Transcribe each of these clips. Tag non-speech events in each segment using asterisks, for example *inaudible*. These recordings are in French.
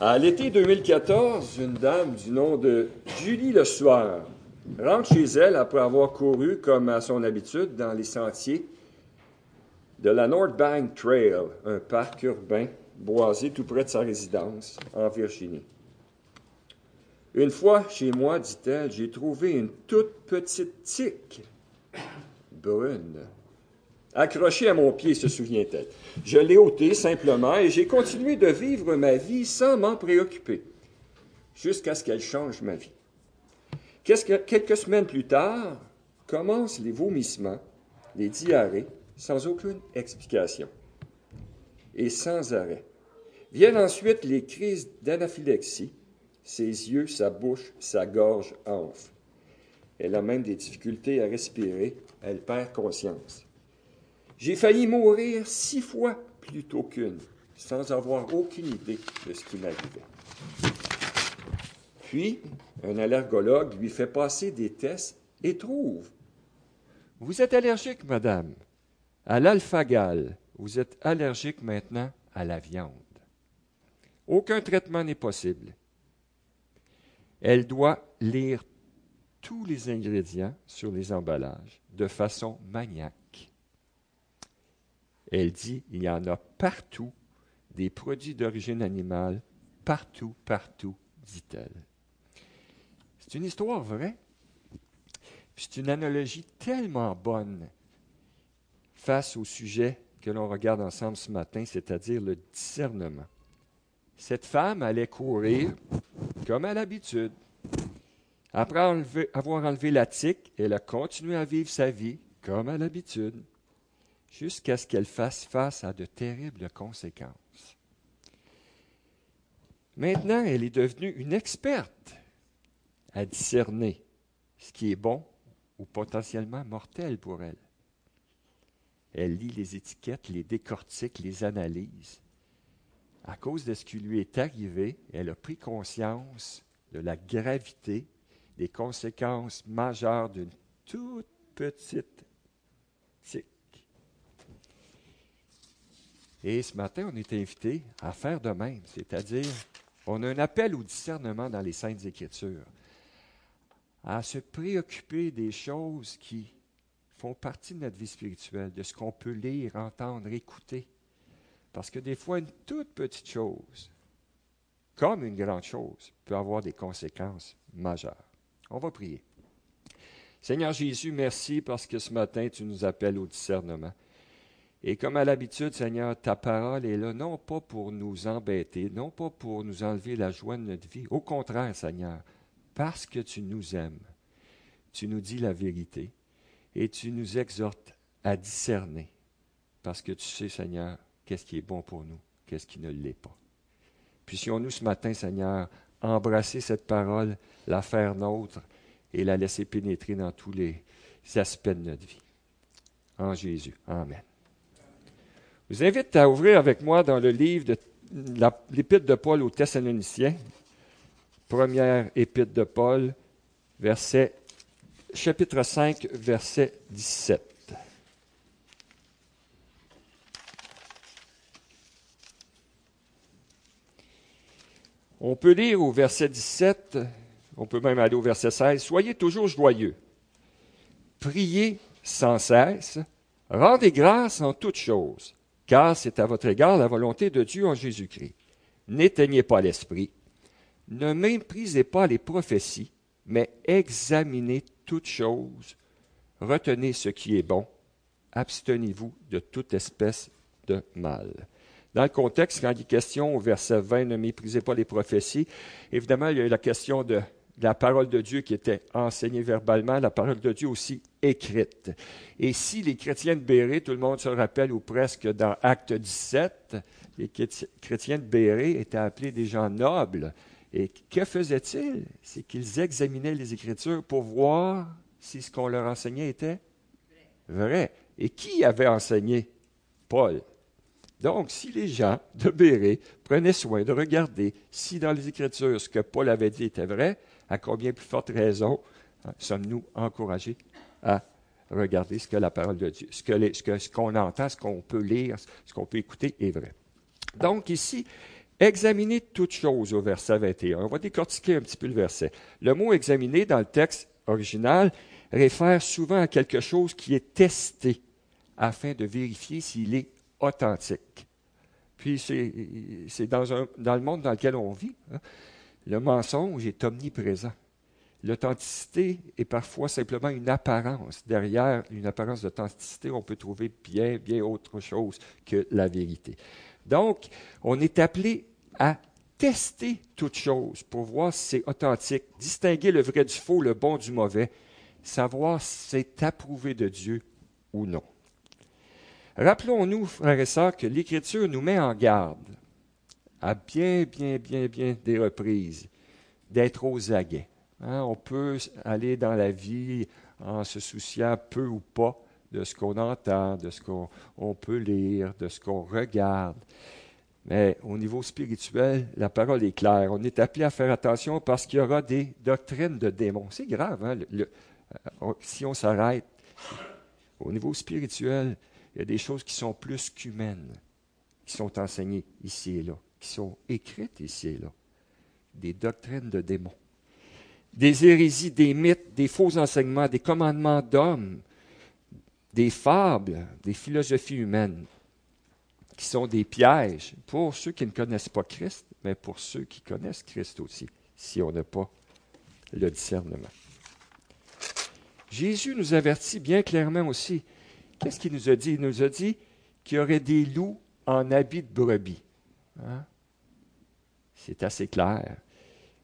À l'été 2014, une dame du nom de Julie Le Soir rentre chez elle après avoir couru, comme à son habitude, dans les sentiers de la North Bank Trail, un parc urbain boisé tout près de sa résidence en Virginie. Une fois chez moi, dit-elle, j'ai trouvé une toute petite tique brune accrochée à mon pied, se souvient-elle. Je l'ai ôtée simplement et j'ai continué de vivre ma vie sans m'en préoccuper, jusqu'à ce qu'elle change ma vie. Quelques semaines plus tard, commencent les vomissements, les diarrhées, sans aucune explication et sans arrêt. Viennent ensuite les crises d'anaphylexie. Ses yeux, sa bouche, sa gorge enflent. Elle a même des difficultés à respirer. Elle perd conscience. J'ai failli mourir six fois plutôt qu'une, sans avoir aucune idée de ce qui m'arrivait. Puis, un allergologue lui fait passer des tests et trouve Vous êtes allergique, madame, à l'alphagal. Vous êtes allergique maintenant à la viande. Aucun traitement n'est possible. Elle doit lire tous les ingrédients sur les emballages de façon maniaque. Elle dit, il y en a partout des produits d'origine animale, partout, partout, dit-elle. C'est une histoire vraie. C'est une analogie tellement bonne face au sujet que l'on regarde ensemble ce matin, c'est-à-dire le discernement. Cette femme allait courir comme à l'habitude. Après avoir enlevé la tique, elle a continué à vivre sa vie comme à l'habitude, jusqu'à ce qu'elle fasse face à de terribles conséquences. Maintenant, elle est devenue une experte à discerner ce qui est bon ou potentiellement mortel pour elle. Elle lit les étiquettes, les décortique, les analyse. À cause de ce qui lui est arrivé, elle a pris conscience de la gravité des conséquences majeures d'une toute petite. Et ce matin, on est invité à faire de même, c'est-à-dire, on a un appel au discernement dans les Saintes Écritures, à se préoccuper des choses qui font partie de notre vie spirituelle, de ce qu'on peut lire, entendre, écouter. Parce que des fois, une toute petite chose, comme une grande chose, peut avoir des conséquences majeures. On va prier. Seigneur Jésus, merci parce que ce matin, tu nous appelles au discernement. Et comme à l'habitude, Seigneur, ta parole est là, non pas pour nous embêter, non pas pour nous enlever la joie de notre vie. Au contraire, Seigneur, parce que tu nous aimes, tu nous dis la vérité et tu nous exhortes à discerner, parce que tu sais, Seigneur, qu'est-ce qui est bon pour nous, qu'est-ce qui ne l'est pas. Puissions-nous ce matin, Seigneur, embrasser cette parole, la faire nôtre et la laisser pénétrer dans tous les aspects de notre vie. En Jésus. Amen. Je vous invite à ouvrir avec moi dans le livre de l'Épître de Paul aux Thessaloniciens, première Épître de Paul, verset chapitre 5, verset 17. On peut lire au verset 17, on peut même aller au verset 16, Soyez toujours joyeux, priez sans cesse, rendez grâce en toutes choses, car c'est à votre égard la volonté de Dieu en Jésus-Christ. N'éteignez pas l'esprit, ne méprisez pas les prophéties, mais examinez toutes choses, retenez ce qui est bon, abstenez-vous de toute espèce de mal. Dans le contexte, quand il est question au verset 20, ne méprisez pas les prophéties, évidemment, il y a la question de, la parole de Dieu qui était enseignée verbalement, la parole de Dieu aussi écrite. Et si les chrétiens de Béret, tout le monde se rappelle, ou presque dans Acte 17, les chrétiens de Béret étaient appelés des gens nobles, et que faisaient-ils? C'est qu'ils examinaient les Écritures pour voir si ce qu'on leur enseignait était vrai. Et qui avait enseigné? Paul. Donc, si les gens de Béret prenaient soin de regarder si dans les Écritures ce que Paul avait dit était vrai, à combien plus forte raison hein, sommes-nous encouragés à regarder ce que la parole de Dieu, ce qu'on que, ce qu'on entend, ce qu'on peut lire, ce qu'on peut écouter est vrai. Donc ici, Examinez toutes choses au verset 21. On va décortiquer un petit peu le verset. Le mot examiner dans le texte original réfère souvent à quelque chose qui est testé afin de vérifier s'il est authentique. Puis c'est dans, dans, le monde dans lequel on vit. Hein. Le mensonge est omniprésent. L'authenticité est parfois simplement une apparence. Derrière une apparence d'authenticité, on peut trouver bien, bien autre chose que la vérité. Donc, on est appelé à tester toute chose pour voir si c'est authentique, distinguer le vrai du faux, le bon du mauvais, savoir si c'est approuvé de Dieu ou non. Rappelons-nous, frères et sœurs, que l'Écriture nous met en garde à bien, bien, bien, bien des reprises d'être aux aguets. Hein, on peut aller dans la vie en se souciant peu ou pas de ce qu'on entend, de ce qu'on peut lire, de ce qu'on regarde. Mais au niveau spirituel, la parole est claire. On est appelé à faire attention parce qu'il y aura des doctrines de démons. C'est grave, hein? Euh, si on s'arrête. Au niveau spirituel, il y a des choses qui sont plus qu'humaines, qui sont enseignées ici et là, qui sont écrites ici et là. Des doctrines de démons des hérésies, des mythes, des faux enseignements, des commandements d'hommes, des fables, des philosophies humaines, qui sont des pièges pour ceux qui ne connaissent pas Christ, mais pour ceux qui connaissent Christ aussi, si on n'a pas le discernement. Jésus nous avertit bien clairement aussi. Qu'est-ce qu'il nous a dit? Il nous a dit qu'il y aurait des loups en habit de brebis. Hein? C'est assez clair.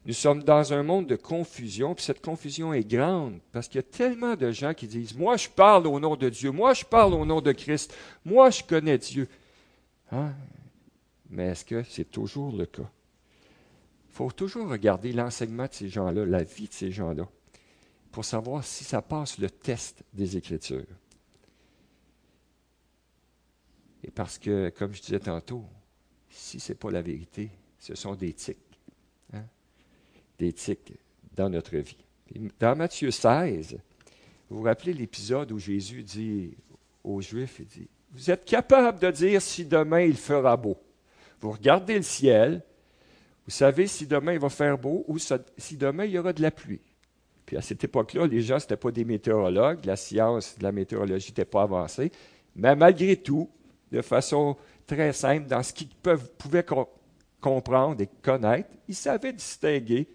Nous sommes dans un monde de confusion, puis cette confusion est grande parce qu'il y a tellement de gens qui disent Moi, je parle au nom de Dieu, moi, je parle au nom de Christ, moi, je connais Dieu. Hein? Mais est-ce que c'est toujours le cas? Il faut toujours regarder l'enseignement de ces gens-là, la vie de ces gens-là, pour savoir si ça passe le test des Écritures. Et parce que, comme je disais tantôt, si ce n'est pas la vérité, ce sont des tics d'éthique dans notre vie. Dans Matthieu 16, vous vous rappelez l'épisode où Jésus dit aux Juifs, il dit, vous êtes capable de dire si demain il fera beau. Vous regardez le ciel, vous savez si demain il va faire beau ou si demain il y aura de la pluie. Puis à cette époque-là, les gens, ce n'étaient pas des météorologues, la science de la météorologie n'était pas avancée, mais malgré tout, de façon très simple, dans ce qu'ils pouvaient comprendre et connaître, ils savaient distinguer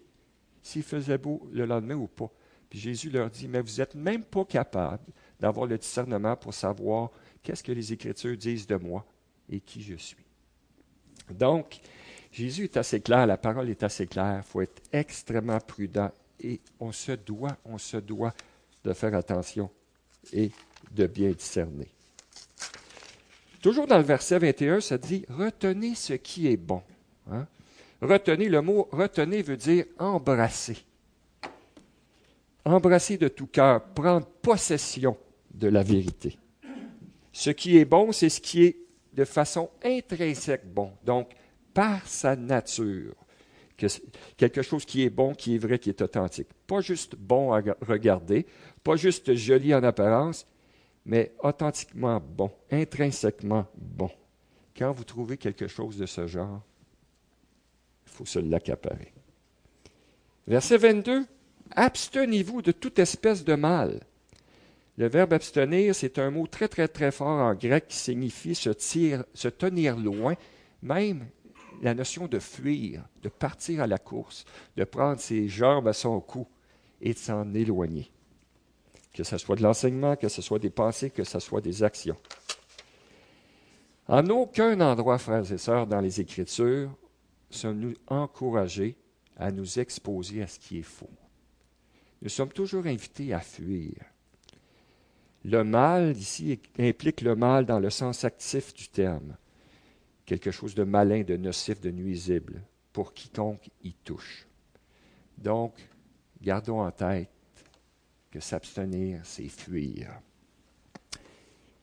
s'il faisait beau le lendemain ou pas. Puis Jésus leur dit, mais vous n'êtes même pas capable d'avoir le discernement pour savoir qu'est-ce que les Écritures disent de moi et qui je suis. Donc, Jésus est assez clair, la parole est assez claire, il faut être extrêmement prudent et on se doit, on se doit de faire attention et de bien discerner. Toujours dans le verset 21, ça dit, retenez ce qui est bon. Hein? Retenez, le mot retenez veut dire embrasser. Embrasser de tout cœur, prendre possession de la vérité. Ce qui est bon, c'est ce qui est de façon intrinsèque bon, donc par sa nature. quelque chose qui est bon, qui est vrai, qui est authentique. Pas juste bon à regarder, pas juste joli en apparence, mais authentiquement bon, intrinsèquement bon. Quand vous trouvez quelque chose de ce genre, faut se l'accaparer. Verset 22. Abstenez-vous de toute espèce de mal. Le verbe abstenir, c'est un mot très, très, très fort en grec qui signifie se, se tenir loin, même la notion de fuir, de partir à la course, de prendre ses jambes à son cou et de s'en éloigner. Que ce soit de l'enseignement, que ce soit des pensées, que ce soit des actions. En aucun endroit, frères et sœurs, dans les Écritures, sommes-nous encouragés à nous exposer à ce qui est faux? Nous sommes toujours invités à fuir. Le mal, ici, implique le mal dans le sens actif du terme. Quelque chose de malin, de nocif, de nuisible pour quiconque y touche. Donc, gardons en tête que s'abstenir, c'est fuir.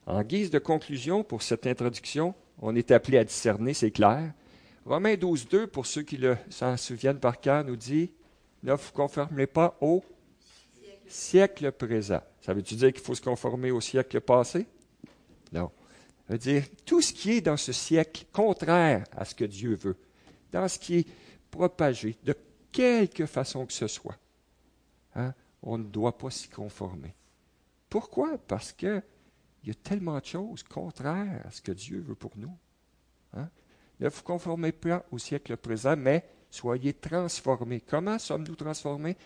En guise de conclusion pour cette introduction, on est appelé à discerner, c'est clair, Romains 12, 2, pour ceux qui s'en souviennent par cœur, nous dit Ne vous conformez pas au siècle, présent. Ça veut-tu dire qu'il faut se conformer au siècle passé? Non. Ça veut dire tout ce qui est dans ce siècle contraire à ce que Dieu veut, dans ce qui est propagé, de quelque façon que ce soit, hein, on ne doit pas s'y conformer. Pourquoi? Parce qu'il y a tellement de choses contraires à ce que Dieu veut pour nous. Ne vous conformez pas au siècle présent, mais soyez transformés. Comment sommes-nous transformés?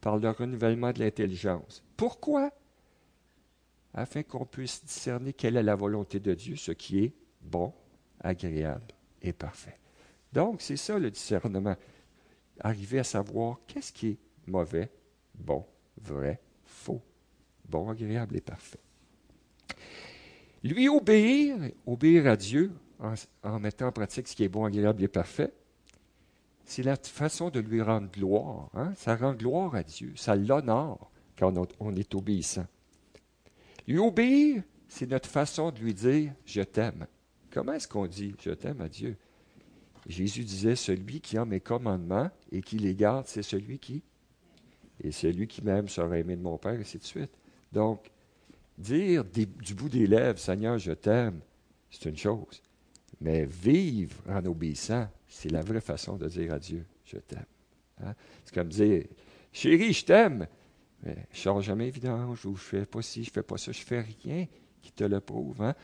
Par le renouvellement de l'intelligence. Pourquoi? Afin qu'on puisse discerner quelle est la volonté de Dieu, ce qui est bon, agréable et parfait. Donc, c'est ça le discernement. Arriver à savoir qu'est-ce qui est mauvais, bon, vrai, faux, bon, agréable et parfait. Lui obéir, obéir à Dieu en, mettant en pratique ce qui est bon, agréable et parfait, c'est la façon de lui rendre gloire. Hein. Ça rend gloire à Dieu, ça l'honore quand on est obéissant. Lui obéir, c'est notre façon de lui dire Je t'aime. Comment est-ce qu'on dit Je t'aime à Dieu? Jésus disait Celui qui a mes commandements et qui les garde, c'est celui qui. Et celui qui m'aime sera aimé de mon Père, et ainsi de suite. Donc, dire du bout des lèvres Seigneur, je t'aime, c'est une chose. Mais vivre en obéissant, c'est la vraie façon de dire à Dieu Je t'aime. Hein? C'est comme dire Chérie, je t'aime. Mais je ne sors jamais vidange ou je fais pas ci, je fais pas ça, je fais rien qui te le prouve. Hein?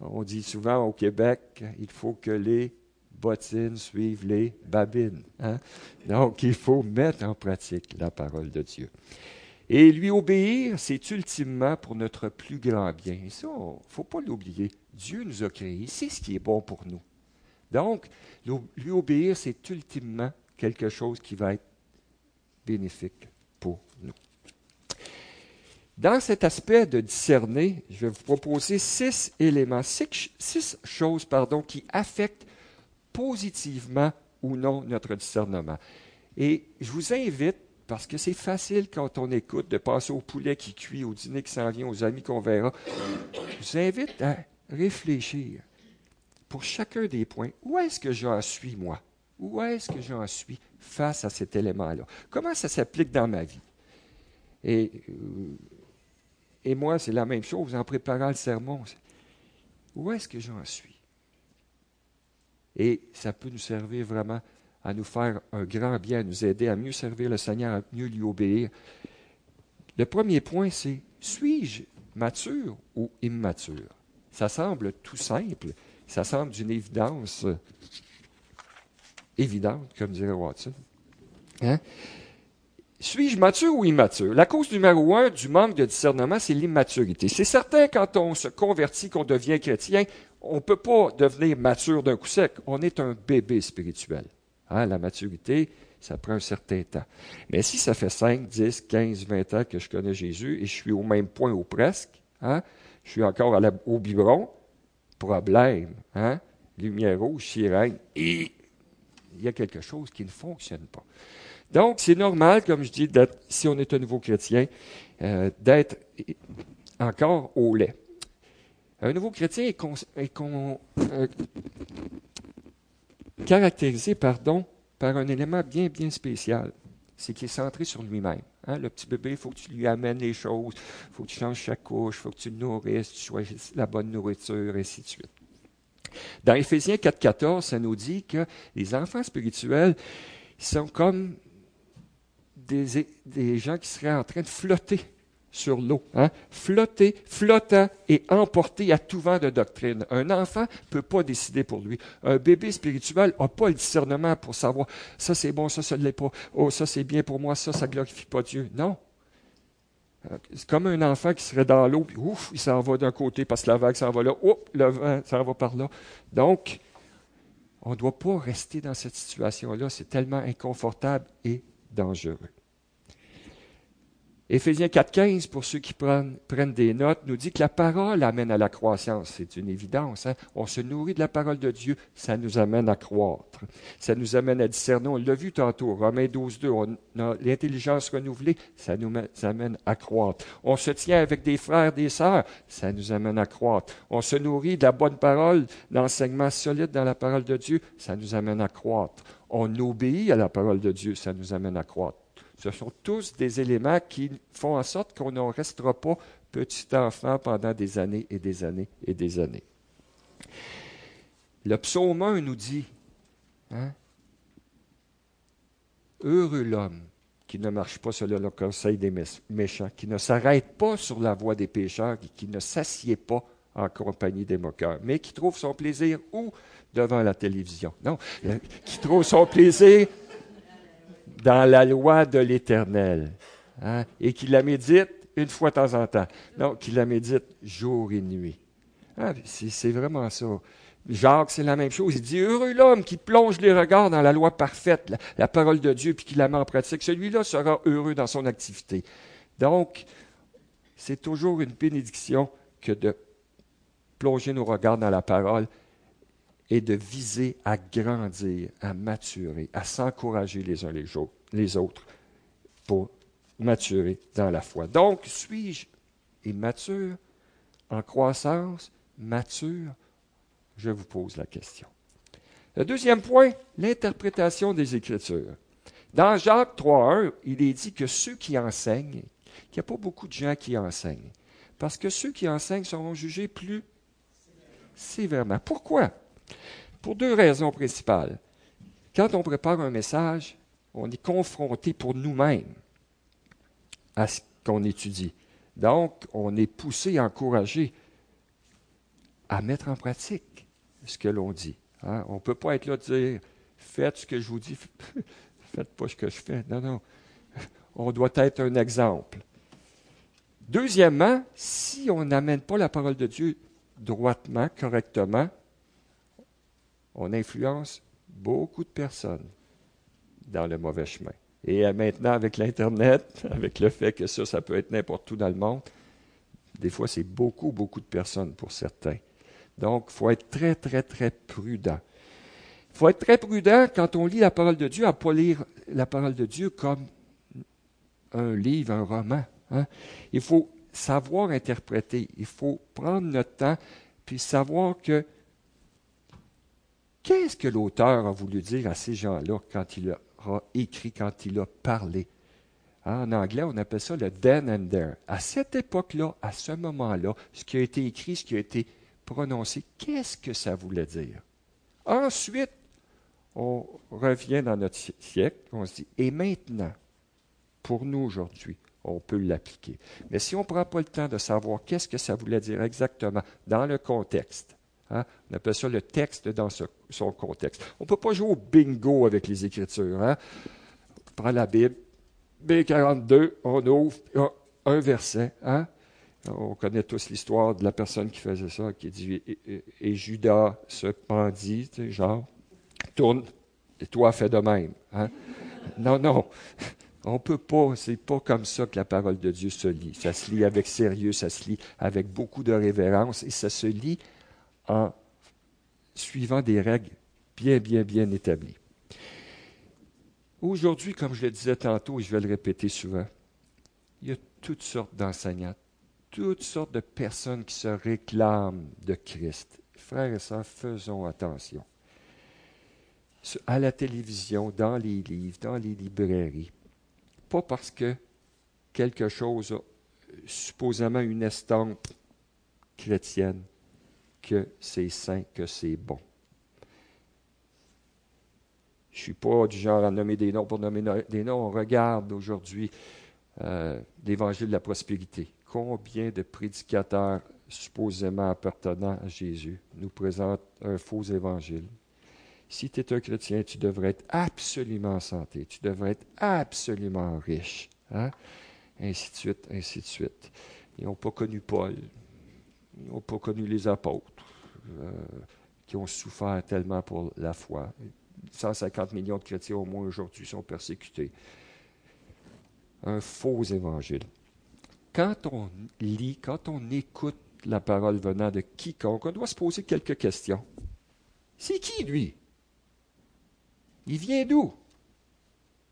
On dit souvent au Québec, il faut que les bottines suivent les babines. Hein? Donc, il faut mettre en pratique la parole de Dieu. Et lui obéir, c'est ultimement pour notre plus grand bien. Et ça, il ne faut pas l'oublier. Dieu nous a créés, c'est ce qui est bon pour nous. Donc, lui obéir, c'est ultimement quelque chose qui va être bénéfique pour nous. Dans cet aspect de discerner, je vais vous proposer six éléments, six, choses pardon, qui affectent positivement ou non notre discernement. Et je vous invite, parce que c'est facile quand on écoute de passer au poulet qui cuit, au dîner qui s'en vient, aux amis qu'on verra, je vous invite à réfléchir pour chacun des points. Où est-ce que j'en suis, moi? Où est-ce que j'en suis face à cet élément-là? Comment ça s'applique dans ma vie? Et euh, et moi, c'est la même chose en préparant le sermon. Où est-ce que j'en suis? Et ça peut nous servir vraiment à nous faire un grand bien, à nous aider à mieux servir le Seigneur, à mieux lui obéir. Le premier point, c'est suis-je mature ou immature? Ça semble tout simple, ça semble d'une évidence évidente, comme dirait Watson. Hein? Suis-je mature ou immature? La cause numéro un du manque de discernement, c'est l'immaturité. C'est certain, quand on se convertit, qu'on devient chrétien, on ne peut pas devenir mature d'un coup sec. On est un bébé spirituel. Hein, la maturité, ça prend un certain temps. Mais si ça fait 5, 10, 15, 20 ans que je connais Jésus et je suis au même point ou presque, hein, je suis encore au biberon, problème, hein, lumière rouge, sirène, et il y a quelque chose qui ne fonctionne pas. Donc, c'est normal, comme je dis, si on est un nouveau chrétien, euh, d'être encore au lait. Un nouveau chrétien est, euh, caractérisé par un élément bien, bien spécial. C'est qu'il est centré sur lui-même. Hein? Le petit bébé, il faut que tu lui amènes les choses, il faut que tu changes sa couche, il faut que tu le nourrisses, tu choisisses la bonne nourriture, et ainsi de suite. Dans Éphésiens 4.14, ça nous dit que les enfants spirituels sont comme des, gens qui seraient en train de flotter sur l'eau. Hein? Flotter, flottant et emporté à tout vent de doctrine. Un enfant ne peut pas décider pour lui. Un bébé spirituel n'a pas le discernement pour savoir ça c'est bon, ça, ne l'est pas. Oh, ça c'est bien pour moi, ça, ça glorifie pas Dieu. Non. C'est comme un enfant qui serait dans l'eau, puis ouf, il s'en va d'un côté parce que la vague s'en va là, oups, le vent s'en va par là. Donc, on ne doit pas rester dans cette situation-là. C'est tellement inconfortable et dangereux. Éphésiens 4.15, pour ceux qui prennent, des notes, nous dit que la parole amène à la croissance. C'est une évidence. Hein. On se nourrit de la parole de Dieu, ça nous amène à croître. Ça nous amène à discerner. On l'a vu tantôt, Romains 12.2, on a l'intelligence renouvelée, ça nous amène à croître. On se tient avec des frères, des sœurs, ça nous amène à croître. On se nourrit de la bonne parole, l'enseignement solide dans la parole de Dieu, ça nous amène à croître. On obéit à la parole de Dieu, ça nous amène à croître. Ce sont tous des éléments qui font en sorte qu'on ne restera pas petit enfant pendant des années et des années et des années. Le psaume 1 nous dit, hein, Heureux l'homme qui ne marche pas selon le conseil des méchants, qui ne s'arrête pas sur la voie des pécheurs, qui ne s'assied pas en compagnie des moqueurs, mais qui trouve son plaisir où? Devant la télévision. Non, qui trouve son plaisir dans la loi de l'Éternel hein, et qui la médite une fois de temps en temps. Non, qui la médite jour et nuit. Ah, c'est vraiment ça. Jacques, c'est la même chose. Il dit Heureux l'homme qui plonge les regards dans la loi parfaite, la, parole de Dieu, puis qui la met en pratique. Celui-là sera heureux dans son activité. Donc, c'est toujours une bénédiction que de plonger nos regards dans la parole et de viser à grandir, à maturer, à s'encourager les uns les autres pour maturer dans la foi. Donc, suis-je immature, en croissance, mature? Je vous pose la question. Le deuxième point, l'interprétation des Écritures. Dans Jacques 3.1, il est dit que ceux qui enseignent, qu'il n'y a pas beaucoup de gens qui enseignent, parce que ceux qui enseignent seront jugés plus sévèrement. Pourquoi? Pour deux raisons principales. Quand on prépare un message, on est confronté pour nous-mêmes à ce qu'on étudie. Donc, on est poussé, encouragé à mettre en pratique ce que l'on dit. Hein. On ne peut pas être là dire Faites ce que je vous dis, *laughs* faites pas ce que je fais. Non, non. On doit être un exemple. Deuxièmement, si on n'amène pas la parole de Dieu droitement, correctement, on influence beaucoup de personnes dans le mauvais chemin. Et maintenant, avec l'Internet, *laughs* avec le fait que ça, ça peut être n'importe où dans le monde, des fois, c'est beaucoup, beaucoup de personnes pour certains. Donc, il faut être très, très, très prudent. Il faut être très prudent quand on lit la parole de Dieu, à ne pas lire la parole de Dieu comme un livre, un roman. Hein. Il faut savoir interpréter. Il faut prendre notre temps, puis savoir que qu'est-ce que l'auteur a voulu dire à ces gens-là quand il a écrit, quand il a parlé? En anglais, on appelle ça le then and there. À cette époque-là, à ce moment-là, ce qui a été écrit, ce qui a été prononcer qu'est-ce que ça voulait dire? Ensuite, on revient dans notre siècle, on se dit, et maintenant, pour nous aujourd'hui, on peut l'appliquer. Mais si on ne prend pas le temps de savoir qu'est-ce que ça voulait dire exactement dans le contexte, hein, on appelle ça le texte dans son contexte. On ne peut pas jouer au bingo avec les Écritures. Hein? On prend la Bible, B42, on ouvre un verset. Hein? On connaît tous l'histoire de la personne qui faisait ça, qui dit Et, Judas se pendit, genre, tourne, et toi fais de même. Non, non. On ne peut pas, c'est pas comme ça que la parole de Dieu se lit. Ça se lit avec sérieux, ça se lit avec beaucoup de révérence et ça se lit en suivant des règles bien, bien, bien établies. Aujourd'hui, comme je le disais tantôt et je vais le répéter souvent, il y a toutes sortes d'enseignants, toutes sortes de personnes qui se réclament de Christ. Frères et sœurs, faisons attention. À la télévision, dans les livres, dans les librairies, pas parce que quelque chose a supposément une estampe chrétienne que c'est saint, que c'est bon. Je ne suis pas du genre à nommer des noms pour nommer des noms. Regarde aujourd'hui euh, l'évangile de la prospérité combien de prédicateurs supposément appartenant à Jésus nous présentent un faux évangile? Si tu es un chrétien, tu devrais être absolument en santé, tu devrais être absolument riche. Hein? Ainsi de suite, ainsi de suite. Ils n'ont pas connu Paul, ils n'ont pas connu les apôtres, euh, qui ont souffert tellement pour la foi. 150 millions de chrétiens au moins aujourd'hui sont persécutés. Un faux évangile quand on lit, quand on écoute la parole venant de quiconque, on doit se poser quelques questions. C'est qui, lui? Il vient d'où?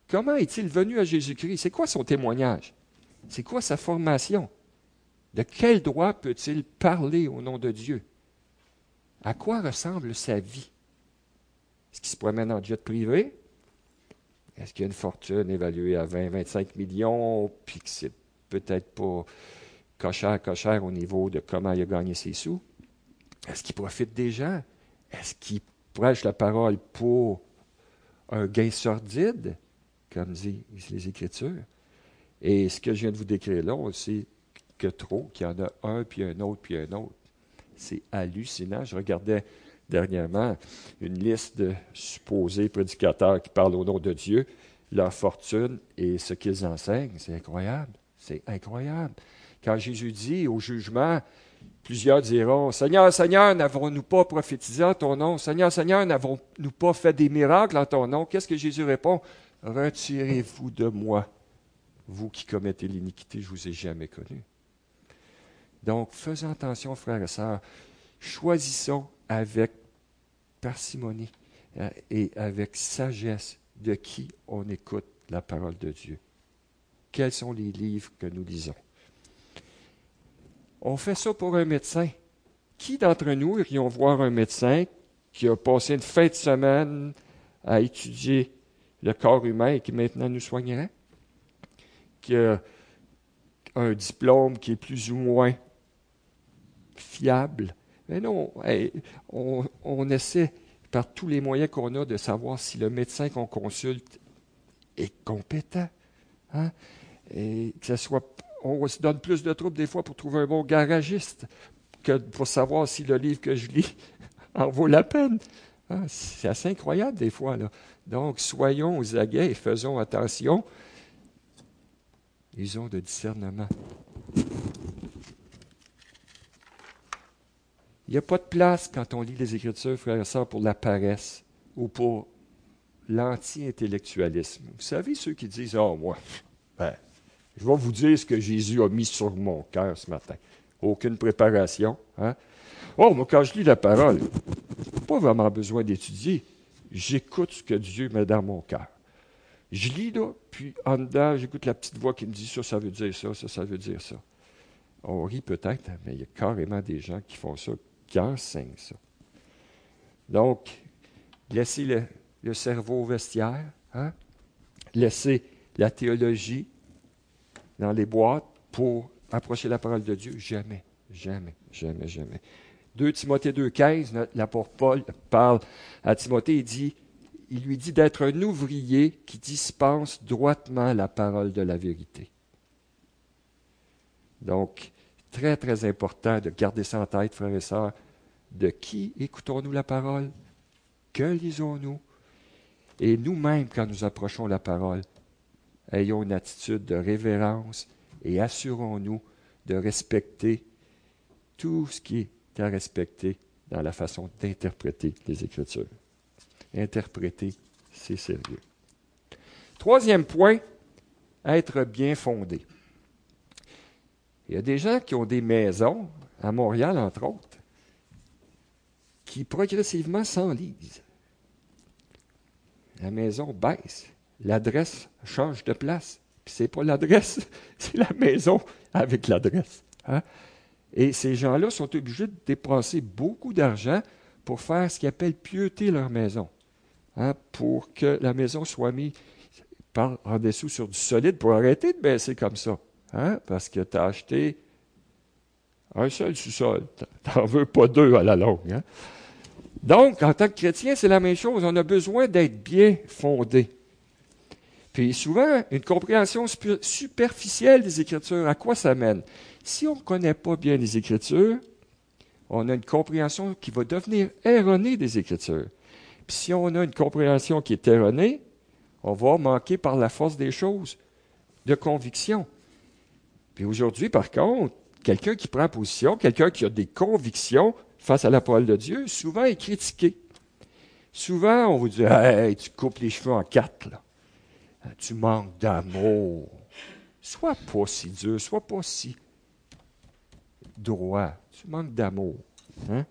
Comment est-il venu à Jésus-Christ? C'est quoi son témoignage? C'est quoi sa formation? De quel droit peut-il parler au nom de Dieu? À quoi ressemble sa vie? Est-ce qu'il se promène en jet privé? Est-ce qu'il a une fortune évaluée à 20-25 millions, puis que c'est peut-être pas cochère, cochère au niveau de comment il a gagné ses sous? Est-ce qu'il profite des gens? Est-ce qu'il prêche la parole pour un gain sordide? comme disent les Écritures? Et ce que je viens de vous décrire là, sait que trop, qu'il y en a un, puis un autre, puis un autre. C'est hallucinant. Je regardais dernièrement une liste de supposés prédicateurs qui parlent au nom de Dieu, leur fortune et ce qu'ils enseignent. C'est incroyable. C'est incroyable. Quand Jésus dit au jugement, plusieurs diront, Seigneur, Seigneur, n'avons-nous pas prophétisé en ton nom? Seigneur, Seigneur, n'avons-nous pas fait des miracles en ton nom? Qu'est-ce que Jésus répond? Retirez-vous de moi, vous qui commettez l'iniquité, je ne vous ai jamais connu. Donc, faisons attention, frères et sœurs, choisissons avec parcimonie euh, et avec sagesse de qui on écoute la parole de Dieu. Quels sont les livres que nous lisons? On fait ça pour un médecin. Qui d'entre nous irions voir un médecin qui a passé une fin de semaine à étudier le corps humain et qui maintenant nous soignerait? Qui a un diplôme qui est plus ou moins fiable? Mais non, on, essaie par tous les moyens qu'on a de savoir si le médecin qu'on consulte est compétent. Hein? Et que ce soit, on se donne plus de troubles des fois pour trouver un bon garagiste que pour savoir si le livre que je lis *laughs* en vaut la peine. Hein? C'est assez incroyable des fois. Donc, soyons aux aguets et faisons attention. Ils ont de discernement. Il n'y a pas de place quand on lit les Écritures, frères et sœurs, pour la paresse ou pour l'anti-intellectualisme. Vous savez, ceux qui disent Oh, moi, ben, je vais vous dire ce que Jésus a mis sur mon cœur ce matin. Aucune préparation. Hein? Oh, moi, quand je lis la parole, je n'ai pas vraiment besoin d'étudier. J'écoute ce que Dieu met dans mon cœur. Je lis là, puis en dedans, j'écoute la petite voix qui me dit ça, ça veut dire ça, ça, ça veut dire ça. On rit peut-être, mais il y a carrément des gens qui font ça qui enseigne ça. Donc, laissez le, cerveau au vestiaire, hein? laissez la théologie dans les boîtes pour approcher la parole de Dieu. Jamais, jamais, jamais, jamais. 2 Timothée 2,15, l'apôtre Paul parle à Timothée, il, dit, il lui dit d'être un ouvrier qui dispense droitement la parole de la vérité. Donc, très, très important de garder ça en tête, frères et sœurs. De qui écoutons-nous la parole? Que lisons-nous? Et nous-mêmes, quand nous approchons la parole, ayons une attitude de révérence et assurons-nous de respecter tout ce qui est à respecter dans la façon d'interpréter les Écritures. Interpréter, c'est sérieux. Troisième point, être bien fondé. Il y a des gens qui ont des maisons, à Montréal entre autres, qui progressivement s'enlisent. La maison baisse, l'adresse change de place. Puis c'est pas l'adresse, *laughs* c'est la maison avec l'adresse. Hein. Et ces gens-là sont obligés de dépenser beaucoup d'argent pour faire ce qu'ils appellent pieuter leur maison, hein, pour que la maison soit mise par en dessous sur du solide pour arrêter de baisser comme ça. Hein? Parce que tu as acheté un seul sous-sol. *laughs* Tu n'en veux pas deux à la longue. Hein? Donc, en tant que chrétien, c'est la même chose. On a besoin d'être bien fondé. Puis souvent, une compréhension superficielle des Écritures, à quoi ça mène? Si on ne connaît pas bien les Écritures, on a une compréhension qui va devenir erronée des Écritures. Puis si on a une compréhension qui est erronée, on va manquer par la force des choses de conviction. Puis aujourd'hui, par contre, quelqu'un qui prend position, quelqu'un qui a des convictions face à la parole de Dieu, souvent est critiqué. Souvent, on vous dit Hey, tu coupes les cheveux en quatre, là. Tu manques d'amour. Sois pas si dur, sois pas si droit. Tu manques d'amour. Hein?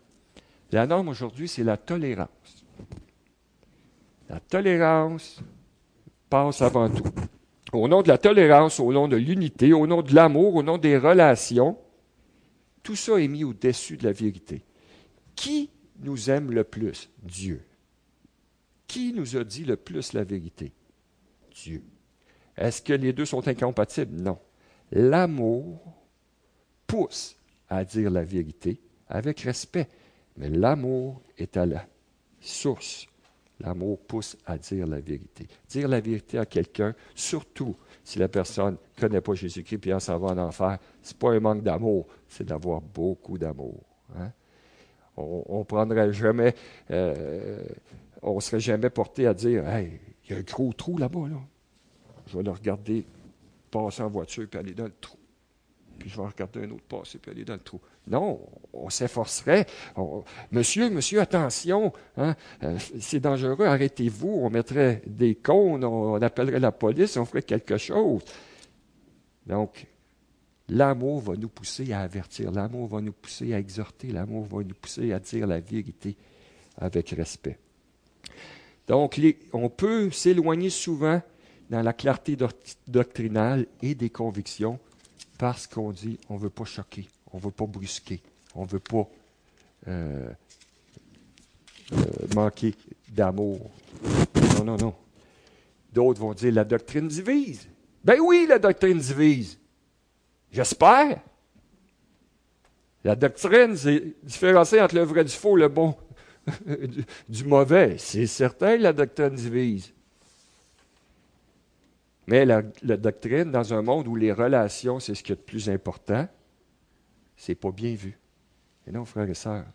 La norme aujourd'hui, c'est la tolérance. La tolérance passe avant tout au nom de la tolérance, au nom de l'unité, au nom de l'amour, au nom des relations, tout ça est mis au-dessus de la vérité. Qui nous aime le plus? Dieu. Qui nous a dit le plus la vérité? Dieu. Est-ce que les deux sont incompatibles? Non. L'amour pousse à dire la vérité avec respect, mais l'amour est à la source L'amour pousse à dire la vérité. Dire la vérité à quelqu'un, surtout si la personne ne connaît pas Jésus-Christ et s'en va en enfer, ce n'est pas un manque d'amour, c'est d'avoir beaucoup d'amour. Hein? On ne prendrait jamais, euh, serait jamais porté à dire Hey, il y a un gros trou là-bas, là. Je vais le regarder passer en voiture puis aller dans le trou. Puis je vais regarder un autre passer puis aller dans le trou. Non, on s'efforcerait. monsieur, monsieur, attention, hein, euh, c'est dangereux, arrêtez-vous. On mettrait des cônes, on, appellerait la police, on ferait quelque chose. Donc, l'amour va nous pousser à avertir, l'amour va nous pousser à exhorter, l'amour va nous pousser à dire la vérité avec respect. Donc, on peut s'éloigner souvent dans la clarté doctrinale et des convictions parce qu'on dit on ne veut pas choquer, on ne veut pas brusquer, on ne veut pas euh, euh, manquer d'amour. Non, non, non. D'autres vont dire la doctrine divise. Ben oui, la doctrine divise. J'espère. La doctrine, c'est différencier entre le vrai du faux, le bon *laughs* du, mauvais. C'est certain, la doctrine divise. Mais la, doctrine, dans un monde où les relations, c'est ce qui est le plus important, c'est pas bien vu. Et non, frères et sœurs,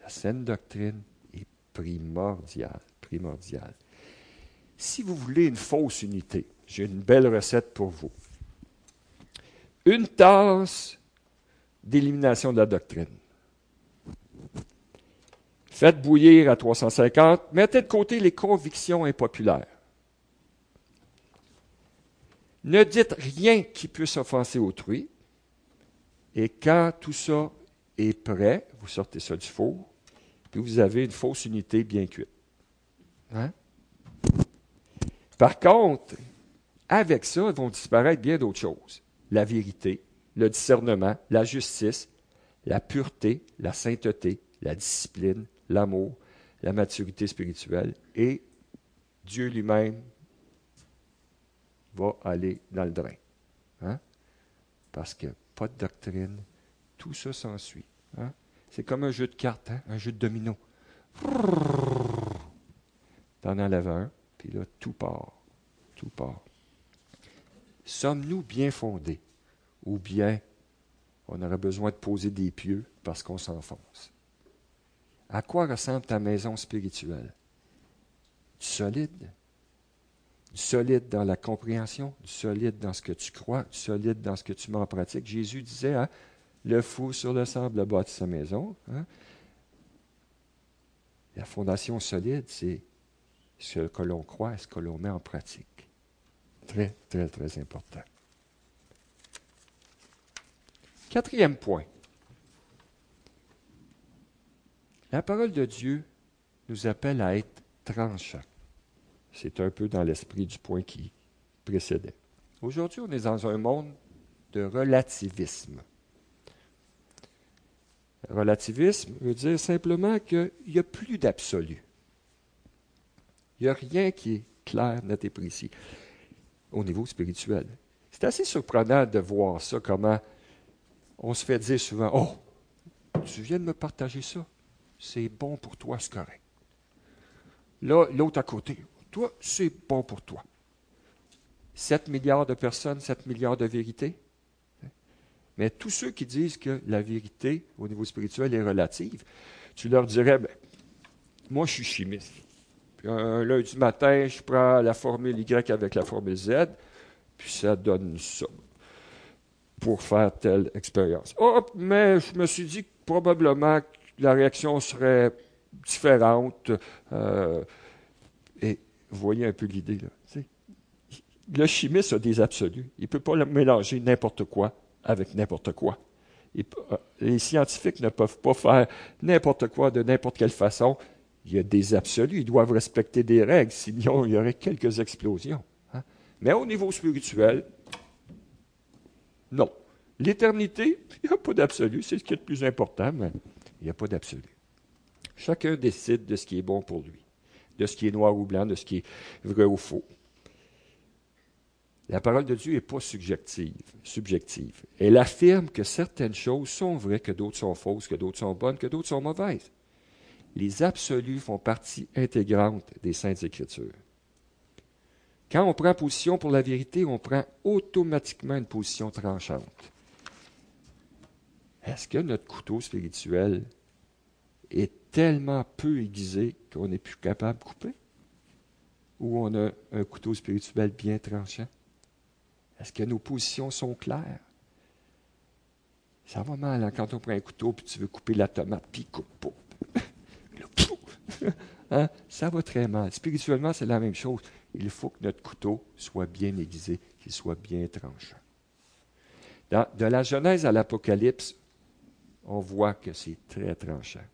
la saine doctrine est primordiale, primordiale. Si vous voulez une fausse unité, j'ai une belle recette pour vous. Une tasse d'élimination de la doctrine. Faites bouillir à 350, mettez de côté les convictions impopulaires. Ne dites rien qui puisse offenser autrui. Et quand tout ça est prêt, vous sortez ça du four, puis vous avez une fausse unité bien cuite. Hein? Par contre, avec ça, vont disparaître bien d'autres choses. La vérité, le discernement, la justice, la pureté, la sainteté, la discipline, l'amour, la maturité spirituelle et Dieu lui-même va aller dans le drain. Hein? Parce que pas de doctrine, tout ça s'ensuit. Hein? C'est comme un jeu de cartes, hein? un jeu de domino. T'en enlèves un, puis là, tout part. Tout part. Sommes-nous bien fondés? Ou bien on aurait besoin de poser des pieux parce qu'on s'enfonce? À quoi ressemble ta maison spirituelle? Solide? Solide dans la compréhension, solide dans ce que tu crois, solide dans ce que tu mets en pratique. Jésus disait, hein, le fou sur le sable bâtit sa maison. Hein. La fondation solide, c'est ce que l'on croit et ce que l'on met en pratique. Très, très, très important. Quatrième point. La parole de Dieu nous appelle à être tranchants. C'est un peu dans l'esprit du point qui précédait. Aujourd'hui, on est dans un monde de relativisme. Relativisme veut dire simplement qu'il n'y a plus d'absolu. Il n'y a rien qui est clair, net et précis au niveau spirituel. C'est assez surprenant de voir ça, comment on se fait dire souvent Oh, tu viens de me partager ça, c'est bon pour toi, c'est correct. Là, l'autre à côté, toi, c'est bon pour toi. 7 milliards de personnes, 7 milliards de vérités. Mais tous ceux qui disent que la vérité au niveau spirituel est relative, tu leur dirais, ben, moi je suis chimiste. Puis un lundi matin, je prends la formule Y avec la formule Z, puis ça donne ça pour faire telle expérience. Oh, mais je me suis dit que probablement la réaction serait différente. Euh, voyez un peu l'idée. Le chimiste a des absolus. Il ne peut pas mélanger n'importe quoi avec n'importe quoi. Euh, les scientifiques ne peuvent pas faire n'importe quoi de n'importe quelle façon. Il y a des absolus. Ils doivent respecter des règles, sinon il y aurait quelques explosions. Hein. Mais au niveau spirituel, non. L'éternité, il n'y a pas d'absolu. C'est ce qui est le plus important, mais il n'y a pas d'absolu. Chacun décide de ce qui est bon pour lui de ce qui est noir ou blanc, de ce qui est vrai ou faux. La parole de Dieu n'est pas subjective, subjective. Elle affirme que certaines choses sont vraies, que d'autres sont fausses, que d'autres sont bonnes, que d'autres sont mauvaises. les absolus font partie intégrante des Saintes Écritures. Quand on prend position pour la vérité, on prend automatiquement une position tranchante. Est-ce que notre couteau spirituel est tellement peu aiguisé qu'on n'est plus capable de couper? Ou on a un couteau spirituel bien tranchant? Est-ce que nos positions sont claires? Ça va mal hein, quand on prend un couteau et tu veux couper la tomate, puis coupe. *laughs* *laughs* hein? Ça va très mal. Spirituellement, c'est la même chose. Il faut que notre couteau soit bien aiguisé, qu'il soit bien tranchant. de la Genèse à l'Apocalypse, on voit que c'est très tranchant.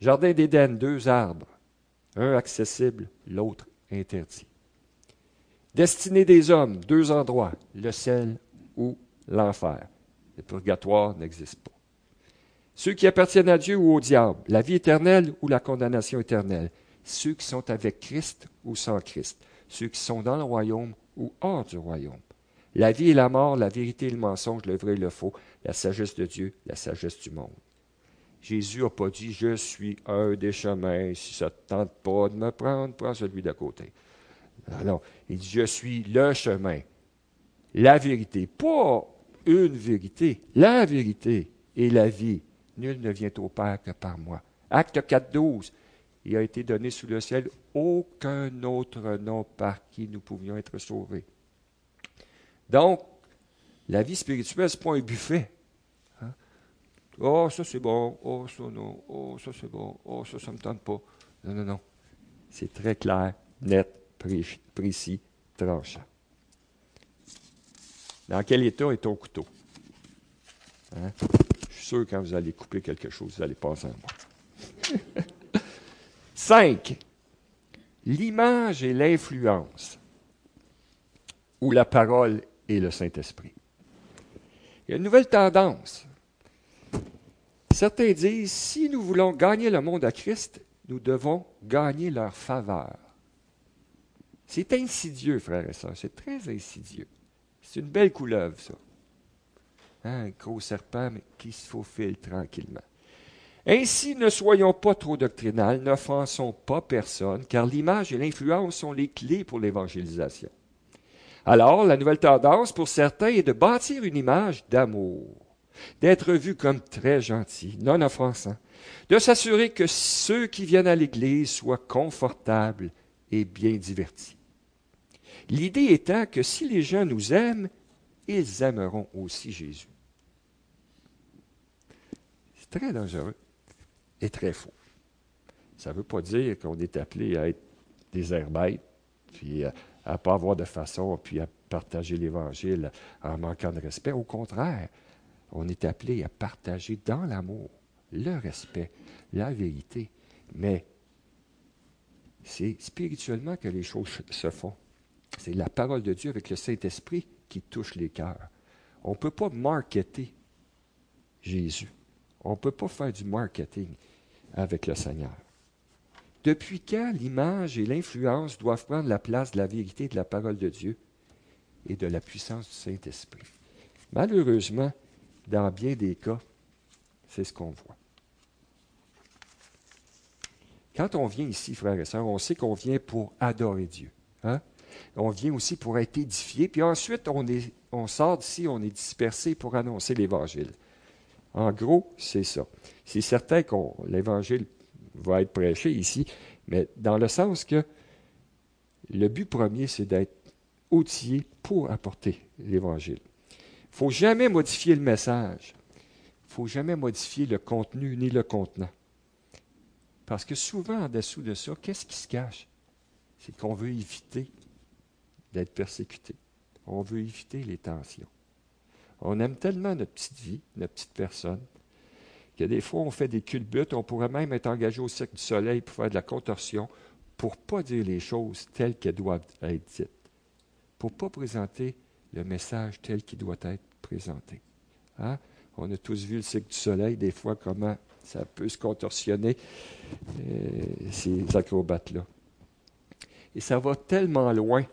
Jardin d'Éden, deux arbres, un accessible, l'autre interdit. Destinée des hommes, deux endroits, le ciel ou l'enfer. Le purgatoire n'existe pas. Ceux qui appartiennent à Dieu ou au diable, la vie éternelle ou la condamnation éternelle. Ceux qui sont avec Christ ou sans Christ. Ceux qui sont dans le royaume ou hors du royaume. La vie et la mort, la vérité et le mensonge, le vrai et le faux, la sagesse de Dieu, la sagesse du monde. Jésus n'a pas dit Je suis un des chemins, si ça ne te tente pas de me prendre, prends celui d'à côté. Non, il dit Je suis le chemin, la vérité, pas une vérité, la vérité et la vie. Nul ne vient au Père que par moi. Acte 4, 12. Il a été donné sous le ciel aucun autre nom par qui nous pouvions être sauvés. Donc, la vie spirituelle, ce n'est pas un buffet. Oh, ça c'est bon. Oh, ça non. Oh, ça c'est bon. Oh, ça, ça me tente pas. Non, non, non. C'est très clair, net, précis, tranchant. Dans quel état est ton couteau? Hein? Je suis sûr que quand vous allez couper quelque chose, vous allez passer à moi. *laughs* Cinq, l'image et l'influence, ou la parole et le Saint-Esprit. Il y a une nouvelle tendance. Certains disent, si nous voulons gagner le monde à Christ, nous devons gagner leur faveur. C'est insidieux, frères et sœurs, c'est très insidieux. C'est une belle couleuvre, ça. Hein, un gros serpent, qui se faufile tranquillement. Ainsi, ne soyons pas trop doctrinales, n'offensons pas personne, car l'image et l'influence sont les clés pour l'évangélisation. Alors, la nouvelle tendance pour certains est de bâtir une image d'amour, d'être vu comme très gentil, non offensant, de s'assurer que ceux qui viennent à l'Église soient confortables et bien divertis. L'idée étant que si les gens nous aiment, ils aimeront aussi Jésus. C'est très dangereux et très faux. Ça ne veut pas dire qu'on est appelé à être des herbettes, puis à ne pas avoir de façon, puis à partager l'Évangile en manquant de respect. Au contraire, on est appelé à partager dans l'amour le respect, la vérité. Mais c'est spirituellement que les choses se font. C'est la parole de Dieu avec le Saint-Esprit qui touche les cœurs. On ne peut pas marketer Jésus. On ne peut pas faire du marketing avec le Seigneur. Depuis quand l'image et l'influence doivent prendre la place de la vérité de la parole de Dieu et de la puissance du Saint-Esprit? Malheureusement, dans bien des cas, c'est ce qu'on voit. Quand on vient ici, frères et sœurs, on sait qu'on vient pour adorer Dieu. Hein? on vient aussi pour être édifié, puis ensuite on, on sort d'ici, on est dispersé pour annoncer l'Évangile. En gros, c'est ça. C'est certain que l'Évangile va être prêché ici, mais dans le sens que le but premier, c'est d'être outillé pour apporter l'Évangile. Il ne faut jamais modifier le message. Il ne faut jamais modifier le contenu ni le contenant. Parce que souvent, en dessous de ça, qu'est-ce qui se cache? C'est qu'on veut éviter d'être persécuté. On veut éviter les tensions. On aime tellement notre petite vie, notre petite personne, que des fois on fait des culbutes. On pourrait même être engagé au cercle du soleil pour faire de la contorsion, pour ne pas dire les choses telles qu'elles doivent être dites, pour ne pas présenter le message tel qu'il doit être présenté. Hein? On a tous vu le cycle du soleil, des fois, comment ça peut se contorsionner, euh, ces acrobates-là. Et ça va tellement loin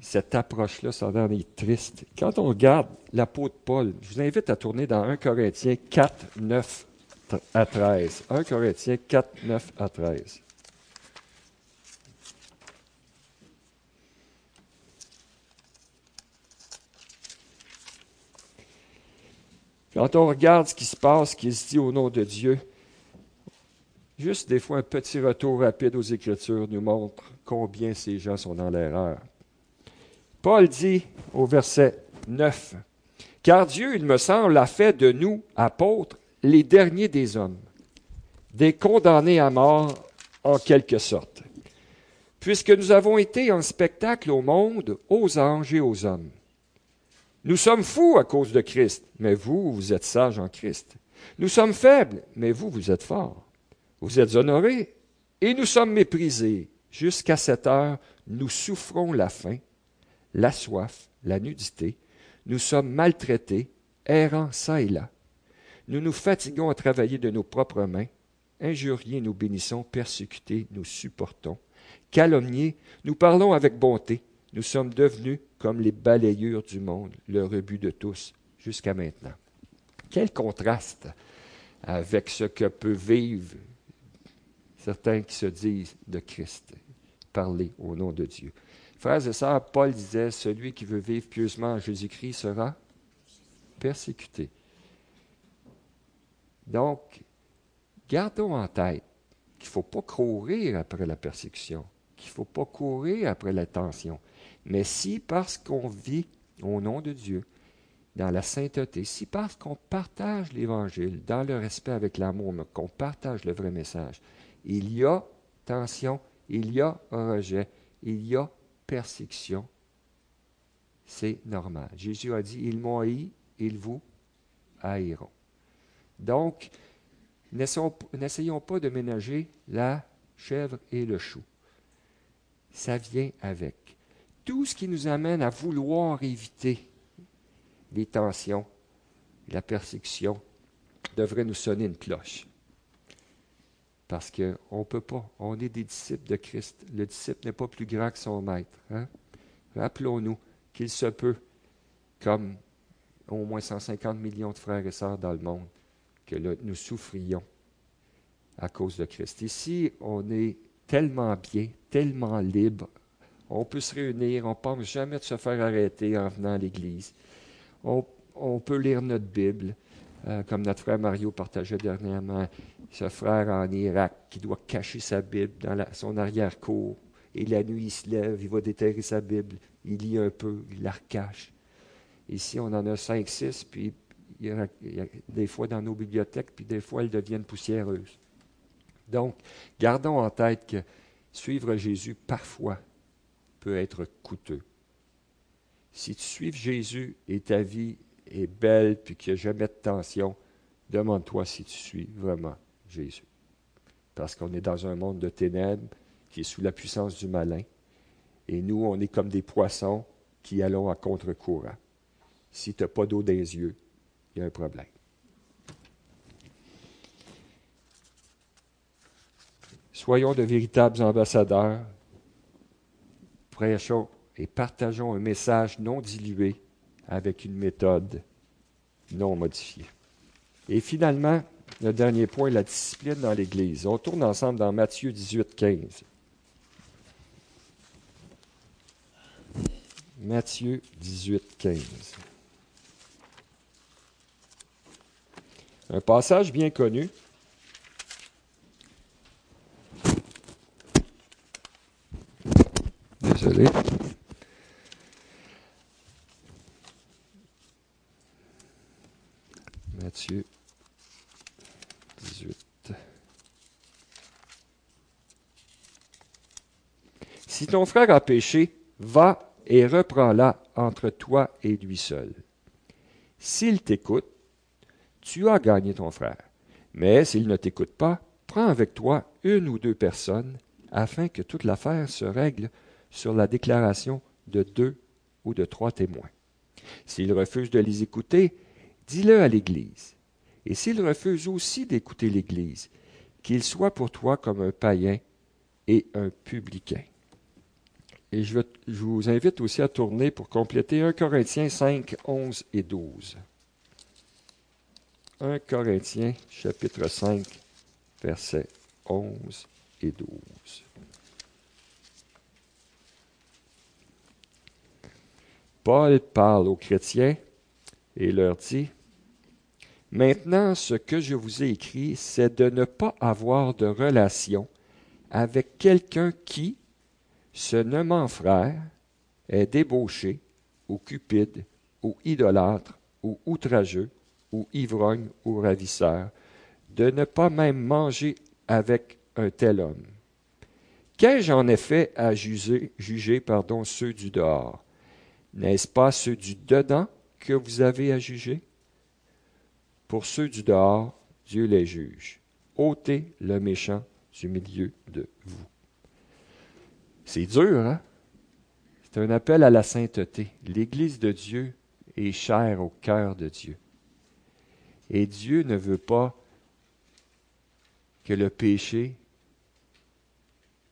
cette approche-là, ça en est triste. Quand on regarde l'apôtre Paul, je vous invite à tourner dans 1 Corinthiens 4, 9, à 13. 1 Corinthiens 4, 9 à 13. Quand on regarde ce qui se passe, ce qui se dit au nom de Dieu, juste des fois un petit retour rapide aux Écritures nous montre combien ces gens sont dans l'erreur. Paul dit au verset 9, Car Dieu, il me semble, a fait de nous, apôtres, les derniers des hommes, des condamnés à mort en quelque sorte, puisque nous avons été un spectacle au monde, aux anges et aux hommes. Nous sommes fous à cause de Christ, mais vous, vous êtes sages en Christ. Nous sommes faibles, mais vous, vous êtes forts. Vous êtes honorés, et nous sommes méprisés. Jusqu'à cette heure, nous souffrons la faim, la soif, la nudité. Nous sommes maltraités, errants çà et là. Nous nous fatiguons à travailler de nos propres mains. Injuriés, nous bénissons, persécutés, nous supportons. Calomniés, nous parlons avec bonté. Nous sommes devenus comme les balayures du monde, le rebut de tous, jusqu'à maintenant. Quel contraste avec ce que peut vivre certains qui se disent de Christ, parler au nom de Dieu. Frères et sœurs, Paul disait, celui qui veut vivre pieusement en Jésus-Christ sera persécuté. Donc, gardons en tête qu'il ne faut pas courir après la persécution, qu'il ne faut pas courir après la tension. Mais si parce qu'on vit au nom de Dieu, dans la sainteté, si parce qu'on partage l'Évangile, dans le respect avec l'amour, qu'on partage le vrai message, il y a tension, il y a rejet, il y a persécution, c'est normal. Jésus a dit, ils m'ont haï, ils vous haïront. Donc, n'essayons pas de ménager la chèvre et le chou. Ça vient avec tout ce qui nous amène à vouloir éviter les tensions, la persécution, devrait nous sonner une cloche. Parce qu'on ne peut pas. On est des disciples de Christ. Le disciple n'est pas plus grand que son maître. Hein? Rappelons-nous qu'il se peut, comme au moins 150 millions de frères et sœurs dans le monde, que nous souffrions à cause de Christ. Ici, on est tellement bien, tellement libre on peut se réunir, on ne pense jamais de se faire arrêter en venant à l'Église. On, peut lire notre Bible, euh, comme notre frère Mario partageait dernièrement, ce frère en Irak qui doit cacher sa Bible dans son arrière-cour. Et la nuit, il se lève, il va déterrer sa Bible, il lit un peu, il la recache. Ici, on en a cinq, six, puis il y, a, des fois dans nos bibliothèques, puis des fois elles deviennent poussiéreuses. Donc, gardons en tête que suivre Jésus, parfois, peut être coûteux. Si tu suis Jésus et ta vie est belle puis qu'il n'y a jamais de tension, demande-toi si tu suis vraiment Jésus. Parce qu'on est dans un monde de ténèbres qui est sous la puissance du malin. Et nous, on est comme des poissons qui allons à contre-courant. Si tu n'as pas d'eau dans les yeux, il y a un problème. Soyons de véritables ambassadeurs prêchons et partageons un message non dilué avec une méthode non modifiée. Et finalement, le dernier point, la discipline dans l'Église. On tourne ensemble dans Matthieu 18, 15. Matthieu 18, 15. Un passage bien connu Désolé. Matthieu 18. Si ton frère a péché, va et reprends-la entre toi et lui seul. S'il t'écoute, tu as gagné ton frère. Mais s'il ne t'écoute pas, prends avec toi une ou deux personnes afin que toute l'affaire se règle sur la déclaration de deux ou de trois témoins. S'il refuse de les écouter, dis-le à l'Église. Et s'il refuse aussi d'écouter l'Église, qu'il soit pour toi comme un païen et un publicain. Et je, je, vous invite aussi à tourner pour compléter 1 Corinthiens 5, 11 et 12. 1 Corinthiens chapitre 5, versets 11 et 12. Paul parle aux chrétiens et leur dit, Maintenant, ce que je vous ai écrit, c'est de ne pas avoir de relation avec quelqu'un qui, se nommant frère, est débauché, ou cupide, ou idolâtre, ou outrageux, ou ivrogne, ou ravisseur, de ne pas même manger avec un tel homme. Qu'ai-je en effet à juger, juger pardon, ceux du dehors? N'est-ce pas ceux du dedans que vous avez à juger? Pour ceux du dehors, Dieu les juge. ôtez le méchant du milieu de vous. C'est dur, hein? C'est un appel à la sainteté. L'Église de Dieu est chère au cœur de Dieu. Et Dieu ne veut pas que le péché,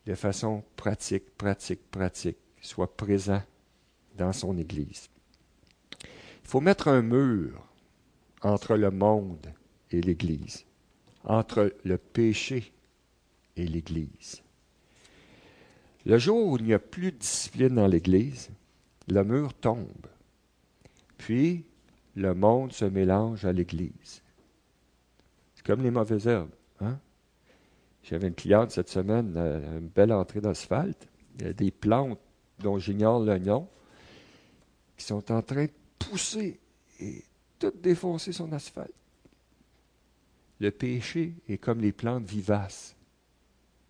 de façon pratique, pratique, pratique, soit présent dans son Église. Il faut mettre un mur entre le monde et l'Église, entre le péché et l'Église. Le jour où il n'y a plus de discipline dans l'Église, le mur tombe. Puis, le monde se mélange à l'Église. C'est comme les mauvaises herbes. Hein? J'avais une cliente cette semaine, euh, une belle entrée d'asphalte. Des plantes dont j'ignore le nom, qui sont en train de pousser et tout défoncer son asphalte. Le péché est comme les plantes vivaces.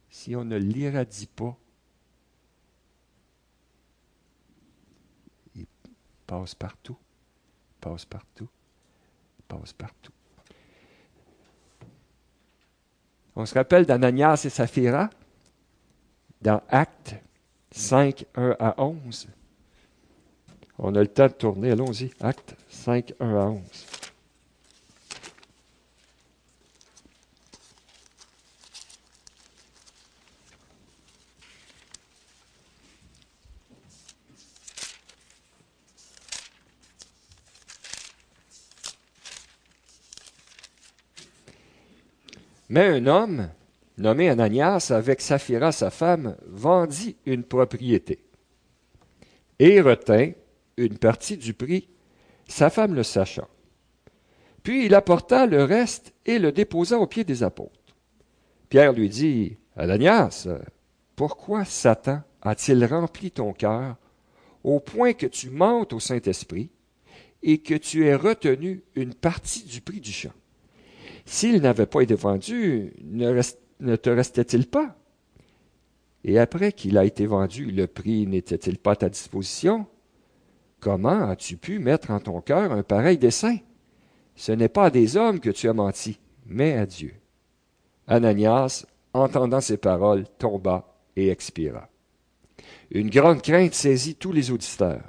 Si on ne l'irradie pas, il passe partout, passe partout, passe partout. On se rappelle d'Ananias et Saphira dans Actes 5, 1 à 11. On a le temps de tourner. Allons-y. Acte 5, 1 à 11. Mais un homme, nommé Ananias, avec Saphira, sa femme, vendit une propriété et retint une partie du prix, sa femme le sachant. Puis il apporta le reste et le déposa aux pieds des apôtres. Pierre lui dit, Ananias, pourquoi Satan a-t-il rempli ton cœur au point que tu mentes au Saint-Esprit et que tu aies retenu une partie du prix du champ? S'il n'avait pas été vendu, ne, ne te restait-il pas? Et après qu'il a été vendu, le prix n'était-il pas à ta disposition? Comment as-tu pu mettre en ton cœur un pareil dessein? Ce n'est pas à des hommes que tu as menti, mais à Dieu. Ananias, entendant ces paroles, tomba et expira. Une grande crainte saisit tous les auditeurs.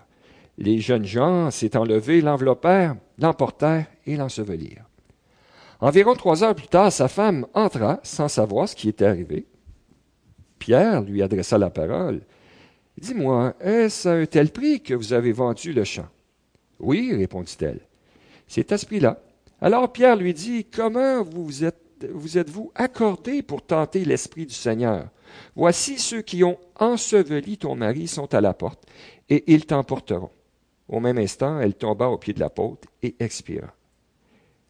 Les jeunes gens, s'étant levés, l'enveloppèrent, l'emportèrent et l'ensevelirent. Environ trois heures plus tard, sa femme entra sans savoir ce qui était arrivé. Pierre lui adressa la parole. Dis-moi, est-ce à un tel prix que vous avez vendu le champ? Oui, répondit-elle. C'est à ce prix-là. Alors Pierre lui dit Comment vous êtes vous êtes-vous accordé pour tenter l'Esprit du Seigneur? Voici ceux qui ont enseveli ton mari sont à la porte, et ils t'emporteront. Au même instant, elle tomba au pied de la porte et expira.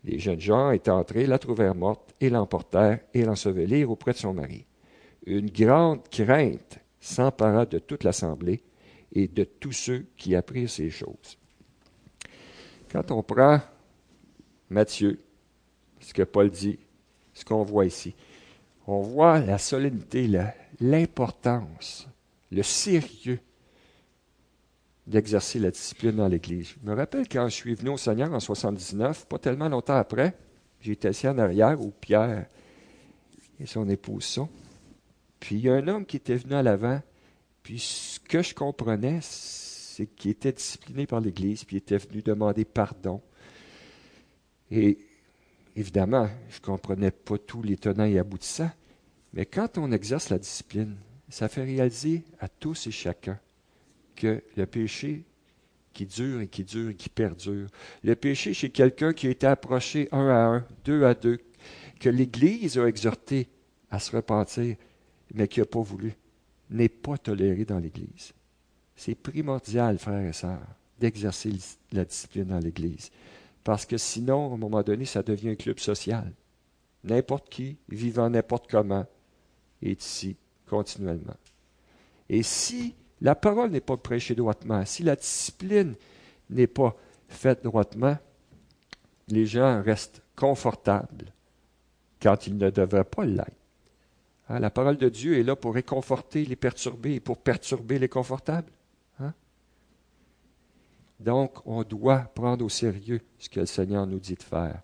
Les jeunes gens étant entrés, la trouvèrent morte, et l'emportèrent et l'ensevelirent auprès de son mari. Une grande crainte s'empara de toute l'assemblée et de tous ceux qui apprirent ces choses. Quand on prend Matthieu, ce que Paul dit, ce qu'on voit ici, on voit la solennité, l'importance, le sérieux d'exercer la discipline dans l'Église. Je me rappelle quand je suis venu au Seigneur en 79, pas tellement longtemps après, j'étais assis en arrière où Pierre et son épouse sont. Puis il y a un homme qui était venu à l'avant, puis ce que je comprenais, c'est qu'il était discipliné par l'Église, puis il était venu demander pardon. Et évidemment, je ne comprenais pas tous les tenants et aboutissants, mais quand on exerce la discipline, ça fait réaliser à tous et chacun que le péché qui dure et qui dure et qui perdure. Le péché chez quelqu'un qui a été approché un à un, deux à deux, que l'Église a exhorté à se repentir, mais qui n'a pas voulu, n'est pas toléré dans l'Église. C'est primordial, frères et sœurs, d'exercer la discipline dans l'Église. Parce que sinon, à un moment donné, ça devient un club social. N'importe qui, vivant n'importe comment, est ici continuellement. Et si la parole n'est pas prêchée droitement, si la discipline n'est pas faite droitement, les gens restent confortables quand ils ne devraient pas l'être. Hein, la parole de Dieu est là pour réconforter les perturbés et pour perturber les confortables. Hein? Donc, on doit prendre au sérieux ce que le Seigneur nous dit de faire.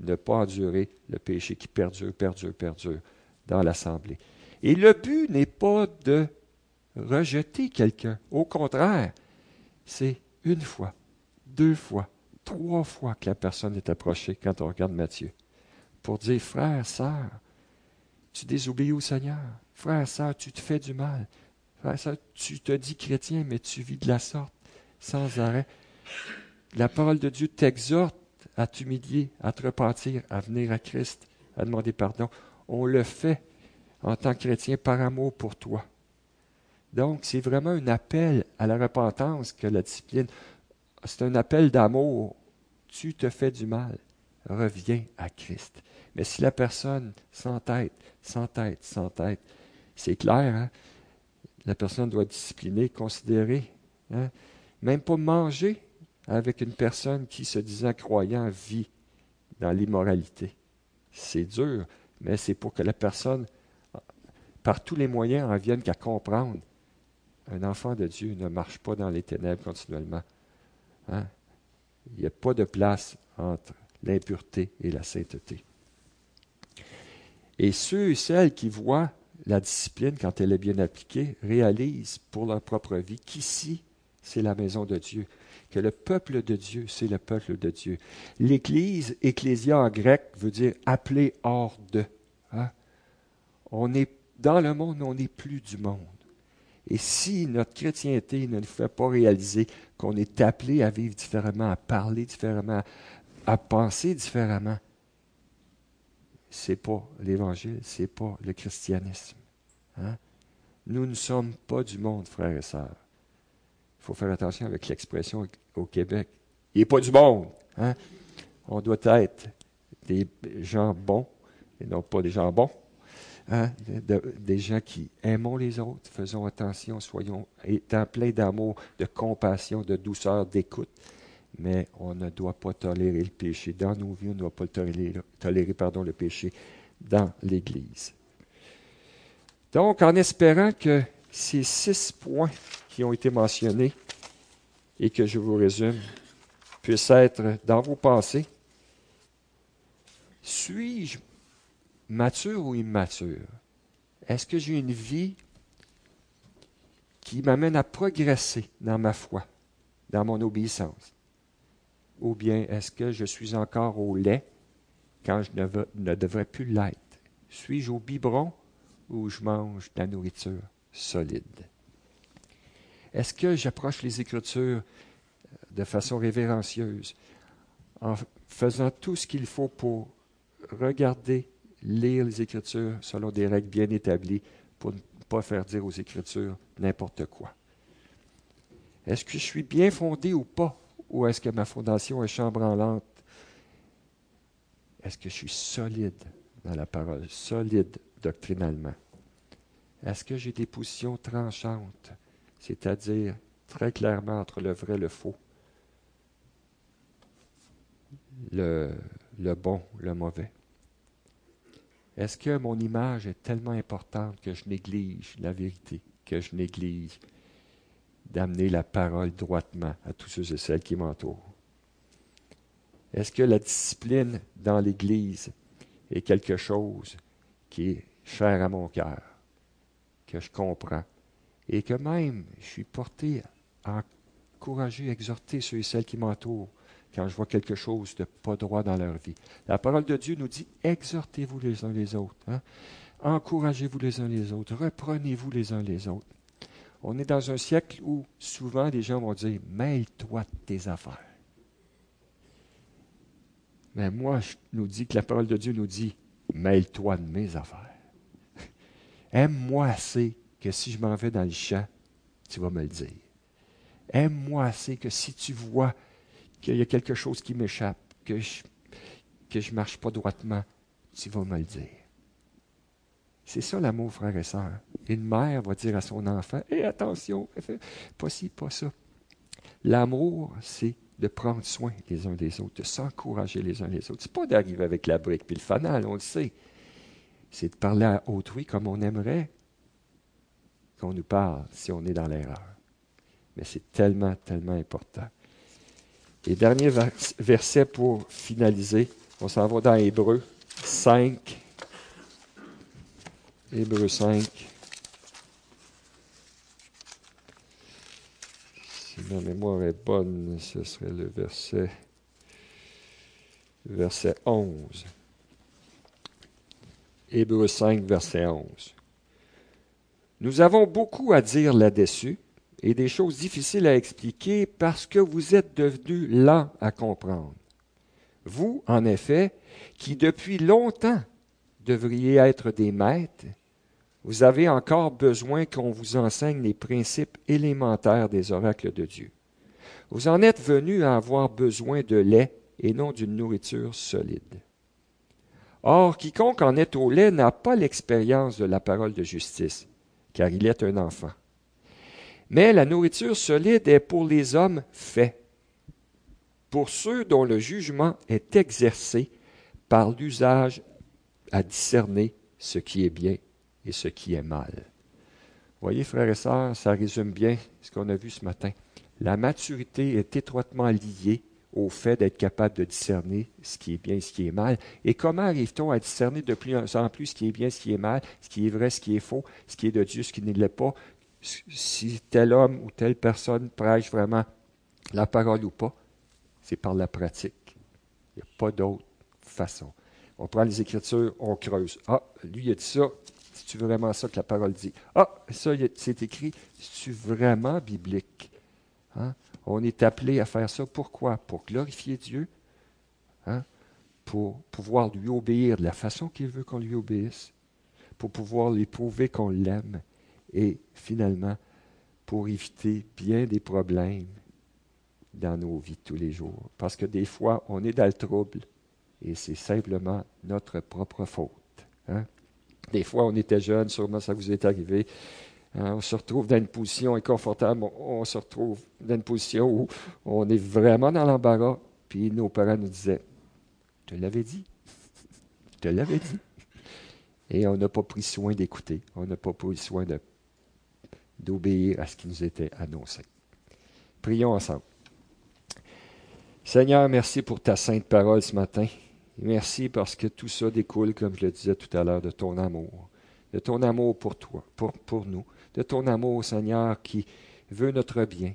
Ne pas endurer le péché qui perdure, perdure, perdure dans l'assemblée. Et le but n'est pas de rejeter quelqu'un. Au contraire, c'est une fois, deux fois, trois fois que la personne est approchée quand on regarde Matthieu. Pour dire, frère, sœur, tu désobéis au Seigneur. Frère, sœur, tu te fais du mal. Frère, sœur, tu te dis chrétien, mais tu vis de la sorte, sans arrêt. La parole de Dieu t'exhorte à t'humilier, à te repentir, à venir à Christ, à demander pardon. On le fait en tant que chrétien par amour pour toi. Donc, c'est vraiment un appel à la repentance que la discipline. C'est un appel d'amour. Tu te fais du mal. Reviens à Christ. Mais si la personne s'entête, s'entête, s'entête, c'est clair, hein? la personne doit discipliner, considérer. Hein? Même pas manger avec une personne qui, se disant croyant, vit dans l'immoralité. C'est dur, mais c'est pour que la personne par tous les moyens en viennent qu'à comprendre. Un enfant de Dieu ne marche pas dans les ténèbres continuellement. Hein? Il n'y a pas de place entre l'impureté et la sainteté. Et ceux et celles qui voient la discipline, quand elle est bien appliquée, réalisent pour leur propre vie qu'ici, c'est la maison de Dieu, que le peuple de Dieu, c'est le peuple de Dieu. L'Église, ecclésia en grec, veut dire appelé hors de. Hein? On est dans le monde, on n'est plus du monde. Et si notre chrétienté ne nous fait pas réaliser qu'on est appelé à vivre différemment, à parler différemment, à penser différemment, c'est pas l'Évangile, c'est pas le christianisme. Hein? Nous ne sommes pas du monde, frères et sœurs. Il faut faire attention avec l'expression au Québec. Il n'est pas du monde. Hein? On doit être des gens bons et non pas des gens bons. Hein, des gens qui aimons les autres, faisons attention, soyons étant pleins d'amour, de compassion, de douceur, d'écoute. Mais on ne doit pas tolérer le péché dans nos vies, on ne doit pas tolérer, tolérer pardon, le péché dans l'Église. Donc, en espérant que ces six points qui ont été mentionnés et que je vous résume puissent être dans vos pensées, suis-je mature ou immature? Est-ce que j'ai une vie qui m'amène à progresser dans ma foi, dans mon obéissance? Ou bien est-ce que je suis encore au lait quand je ne, devrais plus l'être? Suis-je au biberon ou je mange de la nourriture solide? Est-ce que j'approche les Écritures de façon révérencieuse en faisant tout ce qu'il faut pour regarder lire les Écritures selon des règles bien établies pour ne pas faire dire aux Écritures n'importe quoi? Est-ce que je suis bien fondé ou pas? Ou est-ce que ma fondation est chambranlante? Est-ce que je suis solide dans la parole, solide doctrinalement? Est-ce que j'ai des positions tranchantes, c'est-à-dire très clairement entre le vrai et le faux, le, le bon, le mauvais? Est-ce que mon image est tellement importante que je néglige la vérité, que je néglige d'amener la parole droitement à tous ceux et celles qui m'entourent? Est-ce que la discipline dans l'Église est quelque chose qui est cher à mon cœur, que je comprends, et que même je suis porté à encourager, exhorter ceux et celles qui m'entourent quand je vois quelque chose de pas droit dans leur vie? La parole de Dieu nous dit, exhortez-vous les uns les autres. Hein? Encouragez-vous les uns les autres. Reprenez-vous les uns les autres. On est dans un siècle où souvent les gens vont dire Mêle-toi de tes affaires. Mais moi, je nous dis que la parole de Dieu nous dit Mêle-toi de mes affaires. *laughs* Aime-moi assez que si je m'en vais dans le champ, tu vas me le dire. Aime-moi assez que si tu vois qu'il y a quelque chose qui m'échappe, que je que je ne marche pas droitement, tu vas me le dire. C'est ça l'amour, frère et sœurs. Une mère va dire à son enfant Hé, attention, pas ci, pas ça. L'amour, c'est de prendre soin les uns des autres, de s'encourager les uns les autres. Ce n'est pas d'arriver avec la brique puis le fanal, on le sait. C'est de parler à autrui comme on aimerait qu'on nous parle si on est dans l'erreur. Mais c'est tellement, tellement important. Et dernier verset pour finaliser. On s'en va dans Hébreu 5. Hébreu 5. Si ma mémoire est bonne, ce serait le verset, verset 11. Hébreu 5, verset 11. Nous avons beaucoup à dire là-dessus et des choses difficiles à expliquer parce que vous êtes devenus lents à comprendre. Vous, en effet, qui depuis longtemps devriez être des maîtres, vous avez encore besoin qu'on vous enseigne les principes élémentaires des oracles de Dieu. Vous en êtes venus à avoir besoin de lait et non d'une nourriture solide. Or, quiconque en est au lait n'a pas l'expérience de la parole de justice, car il est un enfant. Mais la nourriture solide est pour les hommes faits pour ceux dont le jugement est exercé par l'usage à discerner ce qui est bien et ce qui est mal. Voyez, frères et sœurs, ça résume bien ce qu'on a vu ce matin. La maturité est étroitement liée au fait d'être capable de discerner ce qui est bien et ce qui est mal. Et comment arrive-t-on à discerner de plus en plus ce qui est bien, ce qui est mal, ce qui est vrai, ce qui est faux, ce qui est de Dieu, ce qui ne l'est pas, si tel homme ou telle personne prêche vraiment la parole ou pas? c'est par la pratique. Il n'y a pas d'autre façon. On prend les Écritures, on creuse. Ah, lui, il a dit ça. C'est-tu vraiment ça que la parole dit? Ah, ça, c'est écrit. C'est-tu vraiment biblique? Hein? On est appelé à faire ça. Pourquoi? Pour glorifier Dieu, hein? pour pouvoir lui obéir de la façon qu'il veut qu'on lui obéisse, pour pouvoir lui prouver qu'on l'aime et finalement pour éviter bien des problèmes dans nos vies tous les jours. Parce que des fois, on est dans le trouble et c'est simplement notre propre faute. Hein? Des fois, on était jeune, sûrement ça vous est arrivé. Hein. on se retrouve dans une position inconfortable, on se retrouve dans une position où on est vraiment dans l'embarras. Puis nos parents nous disaient Je te l'avais dit. Je te l'avais dit. Et on n'a pas pris soin d'écouter. On n'a pas pris soin d'obéir à ce qui nous était annoncé. Prions ensemble. Seigneur, merci pour ta sainte parole ce matin. Merci parce que tout ça découle, comme je le disais tout à l'heure, de ton amour, de ton amour pour toi, pour, pour nous, de ton amour, Seigneur, qui veut notre bien.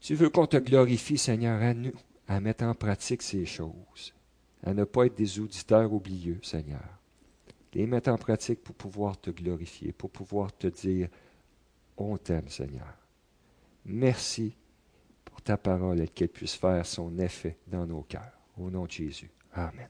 Tu veux qu'on te glorifie, Seigneur, à nous, à mettre en pratique ces choses, à ne pas être des auditeurs oublieux, Seigneur. Les mettre en pratique pour pouvoir te glorifier, pour pouvoir te dire, on t'aime, Seigneur. Merci ta parole et qu'elle puisse faire son effet dans nos cœurs. Au nom de Jésus. Amen.